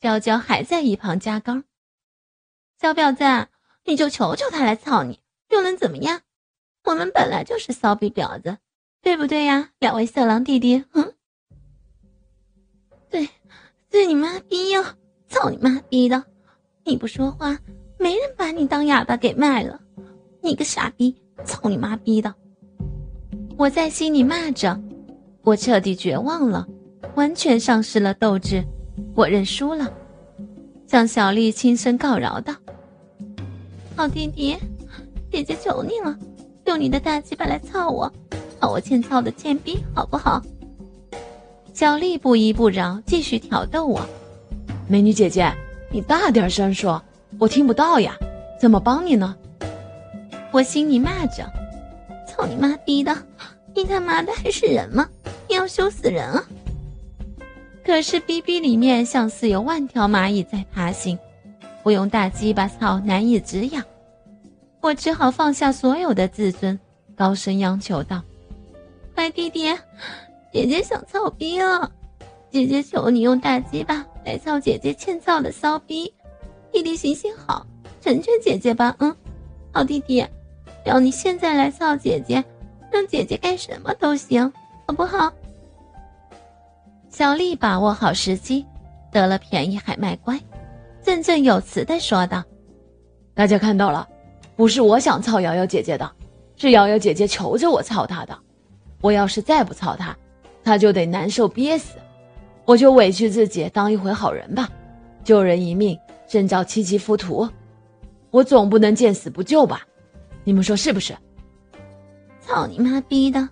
娇娇还在一旁加高。小婊子，你就求求他来操你，又能怎么样？我们本来就是骚逼婊子，对不对呀？两位色狼弟弟，嗯，对，对你妈逼呀！操你妈逼的！你不说话，没人把你当哑巴给卖了。你个傻逼！操你妈逼的！我在心里骂着，我彻底绝望了，完全丧失了斗志。我认输了，向小丽轻声告饶道：“好弟弟，姐姐求你了，用你的大鸡巴来操我，操我欠操的贱逼，好不好？”小丽不依不饶，继续挑逗我：“美女姐姐，你大点声说，我听不到呀，怎么帮你呢？”我心里骂着：“操你妈逼的，你他妈的还是人吗？你要羞死人啊！”可是逼逼里面像似有万条蚂蚁在爬行，我用大鸡巴操难以止痒，我只好放下所有的自尊，高声央求道：“乖弟弟，姐姐想操逼了，姐姐求你用大鸡巴来操姐姐欠操的骚逼，弟弟行行好，成全姐姐吧，嗯，好弟弟，要你现在来操姐姐，让姐姐干什么都行，好不好？”小丽把握好时机，得了便宜还卖乖，振振有词的说道：“大家看到了，不是我想操瑶瑶姐姐的，是瑶瑶姐姐求着我操她的。我要是再不操她，她就得难受憋死。我就委屈自己当一回好人吧，救人一命胜造七级浮屠。我总不能见死不救吧？你们说是不是？”操你妈逼的！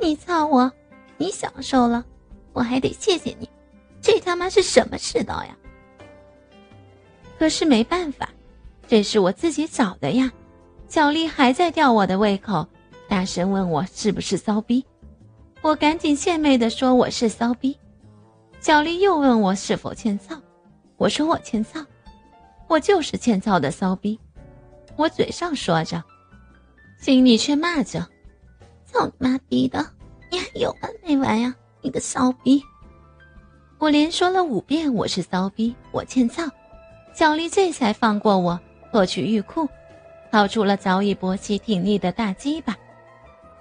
你操我，你享受了。我还得谢谢你，这他妈是什么世道呀？可是没办法，这是我自己找的呀。小丽还在吊我的胃口，大声问我是不是骚逼。我赶紧献媚的说我是骚逼。小丽又问我是否欠操，我说我欠操，我就是欠操的骚逼。我嘴上说着，心里却骂着：操你妈逼的，你还有完没完呀？你个骚逼！我连说了五遍我是骚逼，我欠操。小丽这才放过我，脱去玉裤，掏出了早已勃起挺立的大鸡巴。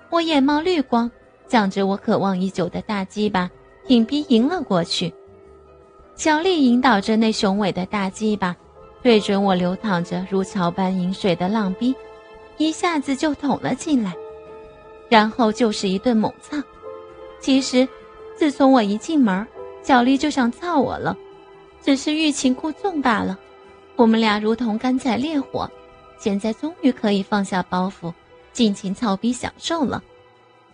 我眼冒绿光，向着我渴望已久的大鸡巴挺逼迎了过去。小丽引导着那雄伟的大鸡巴，对准我流淌着如潮般饮水的浪逼，一下子就捅了进来，然后就是一顿猛操。其实。自从我一进门，小丽就想操我了，只是欲擒故纵罢了。我们俩如同干柴烈火，现在终于可以放下包袱，尽情操逼享受了。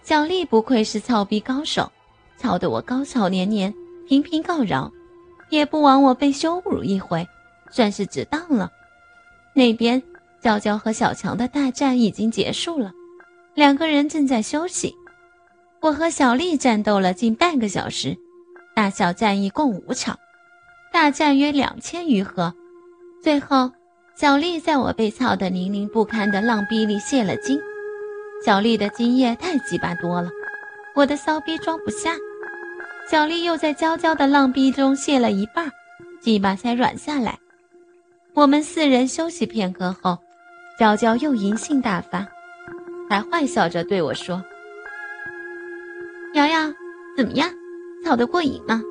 小丽不愧是操逼高手，操得我高潮连连，频频告饶，也不枉我被羞辱一回，算是值当了。那边娇娇和小强的大战已经结束了，两个人正在休息。我和小丽战斗了近半个小时，大小战役共五场，大战约两千余合。最后，小丽在我被操得淋淋不堪的浪逼里泄了精。小丽的精液太鸡巴多了，我的骚逼装不下。小丽又在娇娇的浪逼中泄了一半，鸡巴才软下来。我们四人休息片刻后，娇娇又淫性大发，还坏笑着对我说。瑶瑶，怎么样？操得过瘾吗？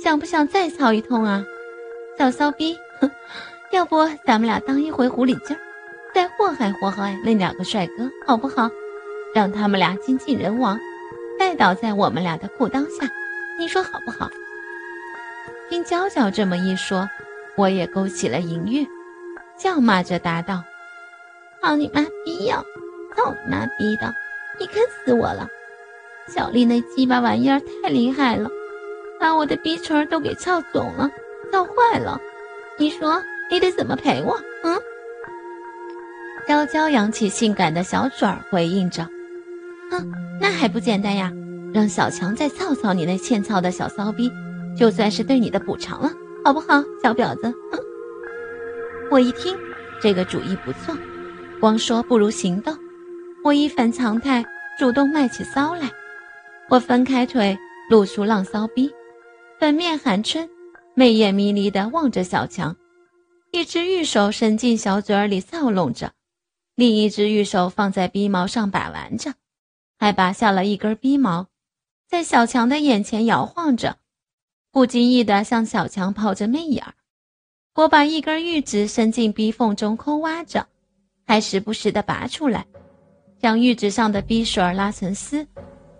想不想再操一通啊？小骚逼，哼要不咱们俩当一回狐狸精，再祸害祸害那两个帅哥，好不好？让他们俩精尽人亡，拜倒在我们俩的裤裆下，你说好不好？听娇娇这么一说，我也勾起了淫欲，叫骂着答道：“操你妈逼呀！操你妈逼的！你坑死我了！”小丽那鸡巴玩意儿太厉害了，把我的逼唇都给操肿了，操坏了。你说你得怎么赔我？嗯？娇娇扬起性感的小嘴儿回应着：“哼，那还不简单呀？让小强再操操你那欠操的小骚逼，就算是对你的补偿了，好不好，小婊子？”哼！我一听，这个主意不错，光说不如行动。我一反常态，主动卖起骚来。我分开腿，露出浪骚逼，粉面含春，媚眼迷离地望着小强，一只玉手伸进小嘴里搔弄着，另一只玉手放在逼毛上把玩着，还拔下了一根逼毛，在小强的眼前摇晃着，不经意地向小强抛着媚眼儿。我把一根玉指伸进逼缝中抠挖着，还时不时地拔出来，将玉指上的逼水拉成丝。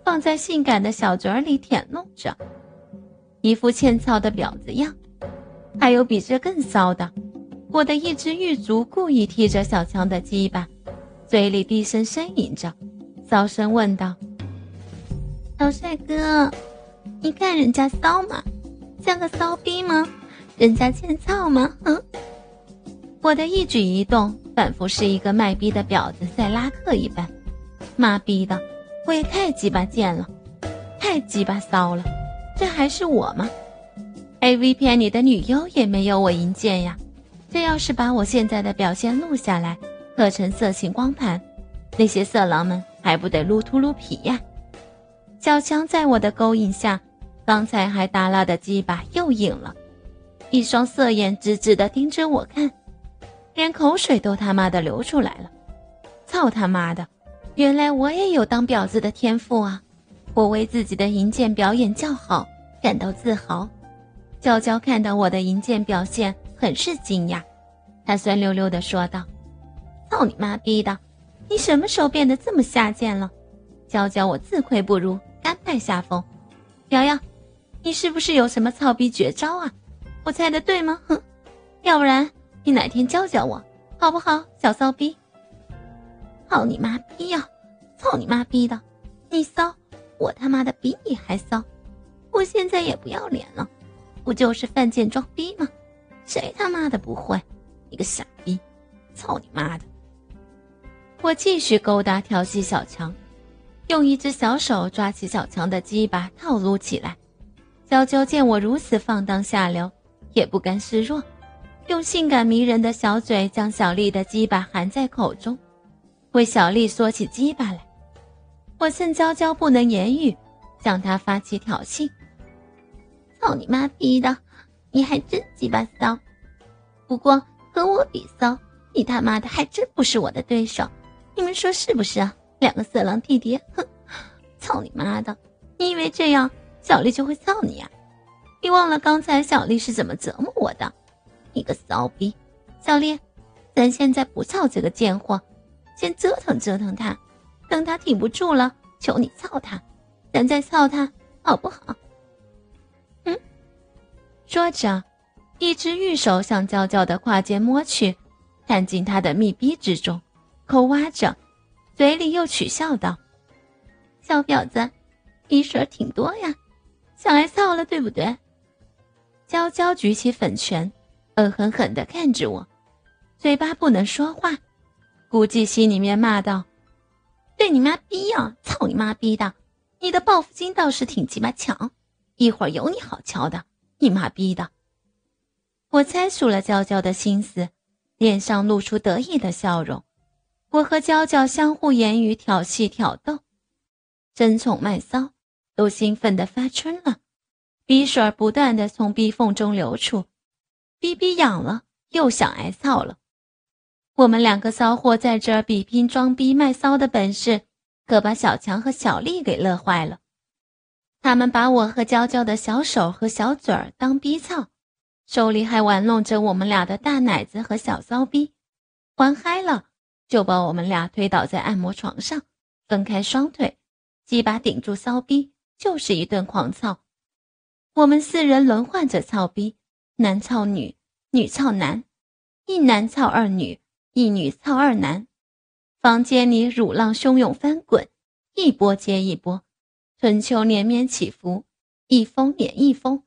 放在性感的小嘴里舔弄着，一副欠操的婊子样。还有比这更骚的，我的一只玉足故意踢着小强的鸡巴，嘴里低声呻吟着，骚声问道：“小帅哥，你看人家骚吗？像个骚逼吗？人家欠操吗？”嗯，我的一举一动，仿佛是一个卖逼的婊子在拉客一般，妈逼的！我也太鸡巴贱了，太鸡巴骚了，这还是我吗？A V 片里的女优也没有我淫贱呀。这要是把我现在的表现录下来，刻成色情光盘，那些色狼们还不得撸秃噜皮呀？小强在我的勾引下，刚才还耷拉的鸡巴又硬了，一双色眼直直的盯着我看，连口水都他妈的流出来了。操他妈的！原来我也有当婊子的天赋啊！我为自己的银剑表演叫好，感到自豪。娇娇看到我的银剑表现，很是惊讶，她酸溜溜地说道：“操你妈逼的！你什么时候变得这么下贱了？”娇娇，我自愧不如，甘拜下风。瑶瑶，你是不是有什么操逼绝招啊？我猜的对吗？哼，要不然你哪天教教我，好不好，小骚逼？操你妈逼呀！操你妈逼的！你骚，我他妈的比你还骚！我现在也不要脸了，不就是犯贱装逼吗？谁他妈的不会？你个傻逼！操你妈的！我继续勾搭调戏小强，用一只小手抓起小强的鸡巴套撸起来。娇娇见我如此放荡下流，也不甘示弱，用性感迷人的小嘴将小丽的鸡巴含在口中。为小丽缩起鸡巴来，我趁娇娇不能言语，向她发起挑衅。操你妈逼的，你还真鸡巴骚！不过和我比骚，你他妈的还真不是我的对手。你们说是不是啊？两个色狼弟弟，哼！操你妈的！你以为这样小丽就会操你啊？你忘了刚才小丽是怎么折磨我的？你个骚逼！小丽，咱现在不操这个贱货。先折腾折腾他，等他挺不住了，求你操他，咱再操他，好不好？嗯。说着，一只玉手向娇娇的胯间摸去，探进她的密逼之中，抠挖着，嘴里又取笑道：“小婊子，逼水挺多呀，想来操了，对不对？”娇娇举起粉拳，恶狠狠地看着我，嘴巴不能说话。估计心里面骂道：“对你妈逼呀！操你妈逼的！你的报复心倒是挺鸡巴强，一会儿有你好瞧的！你妈逼的！”我猜出了娇娇的心思，脸上露出得意的笑容。我和娇娇相互言语挑戏挑逗，争宠卖骚，都兴奋的发春了，鼻水不断的从逼缝中流出，逼逼痒了，又想挨操了。我们两个骚货在这儿比拼装逼卖骚的本事，可把小强和小丽给乐坏了。他们把我和娇娇的小手和小嘴儿当逼操，手里还玩弄着我们俩的大奶子和小骚逼。玩嗨了，就把我们俩推倒在按摩床上，分开双腿，鸡巴顶住骚逼，就是一顿狂操。我们四人轮换着操逼，男操女，女操男，一男操二女。一女操二男，房间里乳浪汹涌翻滚，一波接一波，春秋连绵起伏，一峰连一峰，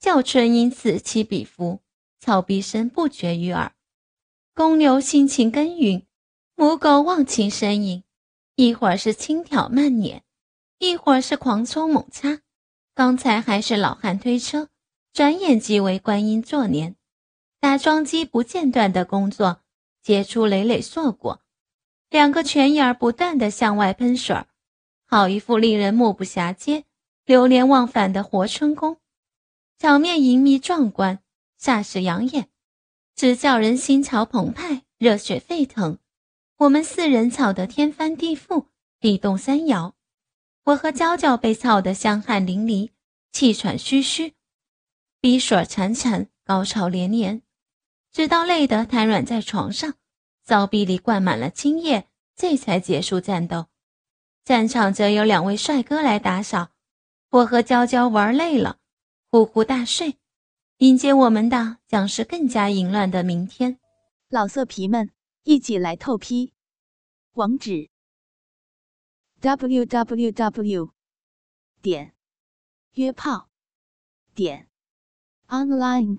叫春音此起彼伏，草笛声不绝于耳。公牛辛勤耕耘，母狗忘情呻吟，一会儿是轻挑慢碾，一会儿是狂冲猛插。刚才还是老汉推车，转眼即为观音坐莲。打桩机不间断的工作，结出累累硕果。两个泉眼儿不断的向外喷水儿，好一副令人目不暇接、流连忘返的活春宫。场面淫靡壮观，煞是养眼，直叫人心潮澎湃，热血沸腾。我们四人吵得天翻地覆，地动山摇。我和娇娇被操得香汗淋漓，气喘吁吁，鼻水潺潺，高潮连连，直到累得瘫软在床上，骚逼里灌满了精液，这才结束战斗。战场则有两位帅哥来打扫。我和娇娇玩累了。呼呼大睡，迎接我们的将是更加淫乱的明天。老色皮们，一起来透批！网址：w w w 点约炮点 online